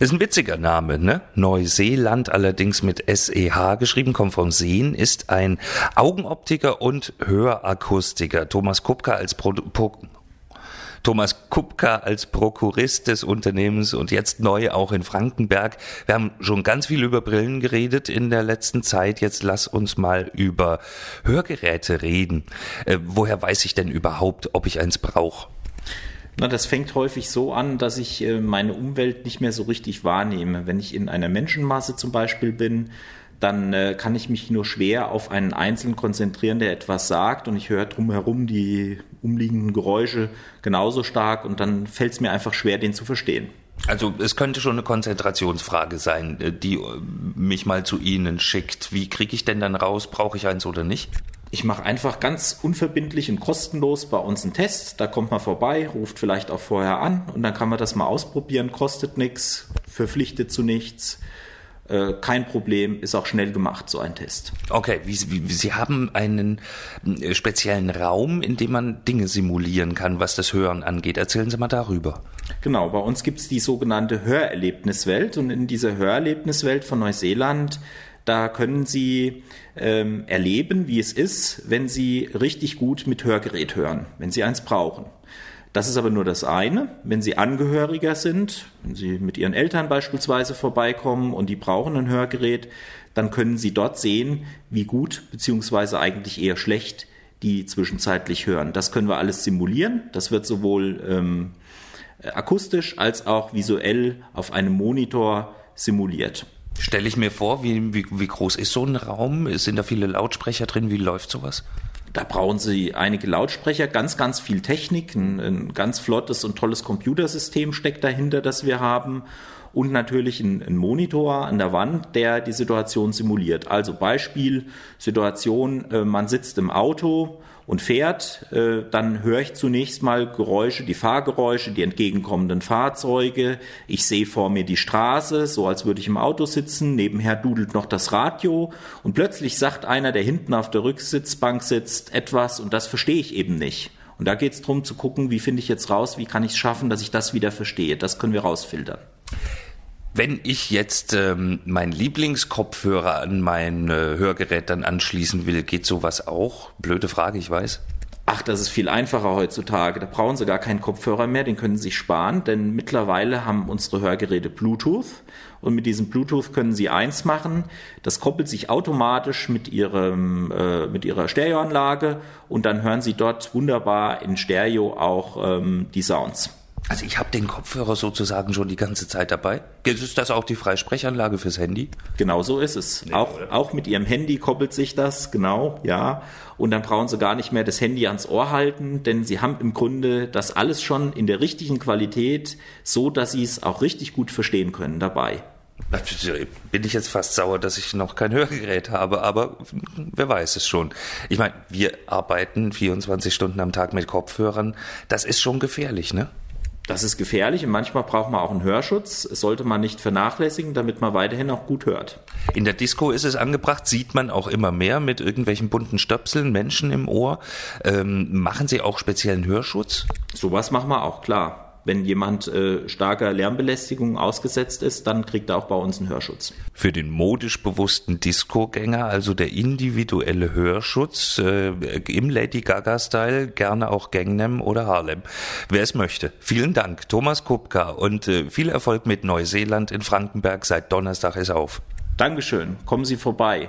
Ist ein witziger Name, ne? Neuseeland, allerdings mit SEH geschrieben, kommt vom Sehen, ist ein Augenoptiker und Hörakustiker. Thomas Kupka als Pro Pro Thomas Kupka als Prokurist des Unternehmens und jetzt neu auch in Frankenberg. Wir haben schon ganz viel über Brillen geredet in der letzten Zeit. Jetzt lass uns mal über Hörgeräte reden. Äh, woher weiß ich denn überhaupt, ob ich eins brauche? Na, das fängt häufig so an, dass ich äh, meine Umwelt nicht mehr so richtig wahrnehme. Wenn ich in einer Menschenmasse zum Beispiel bin, dann äh, kann ich mich nur schwer auf einen Einzelnen konzentrieren, der etwas sagt und ich höre drumherum die umliegenden Geräusche genauso stark und dann fällt es mir einfach schwer, den zu verstehen. Also es könnte schon eine Konzentrationsfrage sein, äh, die mich mal zu Ihnen schickt. Wie kriege ich denn dann raus, brauche ich eins oder nicht? Ich mache einfach ganz unverbindlich und kostenlos bei uns einen Test. Da kommt man vorbei, ruft vielleicht auch vorher an und dann kann man das mal ausprobieren. Kostet nichts, verpflichtet zu nichts. Äh, kein Problem, ist auch schnell gemacht, so ein Test. Okay, wie, wie, Sie haben einen äh, speziellen Raum, in dem man Dinge simulieren kann, was das Hören angeht. Erzählen Sie mal darüber. Genau, bei uns gibt es die sogenannte Hörerlebniswelt und in dieser Hörerlebniswelt von Neuseeland da können Sie ähm, erleben, wie es ist, wenn Sie richtig gut mit Hörgerät hören, wenn Sie eins brauchen. Das ist aber nur das eine. Wenn Sie Angehöriger sind, wenn Sie mit Ihren Eltern beispielsweise vorbeikommen und die brauchen ein Hörgerät, dann können Sie dort sehen, wie gut beziehungsweise eigentlich eher schlecht die zwischenzeitlich hören. Das können wir alles simulieren. Das wird sowohl ähm, akustisch als auch visuell auf einem Monitor simuliert. Stelle ich mir vor, wie, wie, wie groß ist so ein Raum? Sind da viele Lautsprecher drin? Wie läuft sowas? Da brauchen Sie einige Lautsprecher, ganz, ganz viel Technik, ein, ein ganz flottes und tolles Computersystem steckt dahinter, das wir haben und natürlich ein, ein, Monitor an der Wand, der die Situation simuliert. Also Beispiel, Situation, äh, man sitzt im Auto und fährt, äh, dann höre ich zunächst mal Geräusche, die Fahrgeräusche, die entgegenkommenden Fahrzeuge. Ich sehe vor mir die Straße, so als würde ich im Auto sitzen. Nebenher dudelt noch das Radio und plötzlich sagt einer, der hinten auf der Rücksitzbank sitzt, etwas und das verstehe ich eben nicht. Und da geht es darum zu gucken, wie finde ich jetzt raus, wie kann ich es schaffen, dass ich das wieder verstehe. Das können wir rausfiltern. Wenn ich jetzt ähm, meinen Lieblingskopfhörer an mein äh, Hörgerät dann anschließen will, geht sowas auch? Blöde Frage, ich weiß. Ach, das ist viel einfacher heutzutage. Da brauchen Sie gar keinen Kopfhörer mehr, den können Sie sich sparen, denn mittlerweile haben unsere Hörgeräte Bluetooth und mit diesem Bluetooth können Sie eins machen. Das koppelt sich automatisch mit Ihrem äh, mit Ihrer Stereoanlage und dann hören Sie dort wunderbar in Stereo auch ähm, die Sounds. Also ich habe den Kopfhörer sozusagen schon die ganze Zeit dabei. Ist das auch die Freisprechanlage fürs Handy? Genau so ist es. Nee, auch, auch mit Ihrem Handy koppelt sich das, genau, ja. Und dann brauchen Sie gar nicht mehr das Handy ans Ohr halten, denn Sie haben im Grunde das alles schon in der richtigen Qualität, so dass Sie es auch richtig gut verstehen können dabei. Bin ich jetzt fast sauer, dass ich noch kein Hörgerät habe, aber wer weiß es schon. Ich meine, wir arbeiten 24 Stunden am Tag mit Kopfhörern. Das ist schon gefährlich, ne? Das ist gefährlich und manchmal braucht man auch einen Hörschutz. Das sollte man nicht vernachlässigen, damit man weiterhin auch gut hört. In der Disco ist es angebracht, sieht man auch immer mehr mit irgendwelchen bunten Stöpseln, Menschen im Ohr. Ähm, machen Sie auch speziellen Hörschutz? Sowas machen wir auch, klar wenn jemand äh, starker Lärmbelästigung ausgesetzt ist, dann kriegt er auch bei uns einen Hörschutz. Für den modisch bewussten Disco-Gänger also der individuelle Hörschutz äh, im Lady Gaga-Style, gerne auch Gangnam oder Harlem, wer es möchte. Vielen Dank, Thomas Kupka und äh, viel Erfolg mit Neuseeland in Frankenberg. Seit Donnerstag ist auf. Dankeschön, kommen Sie vorbei.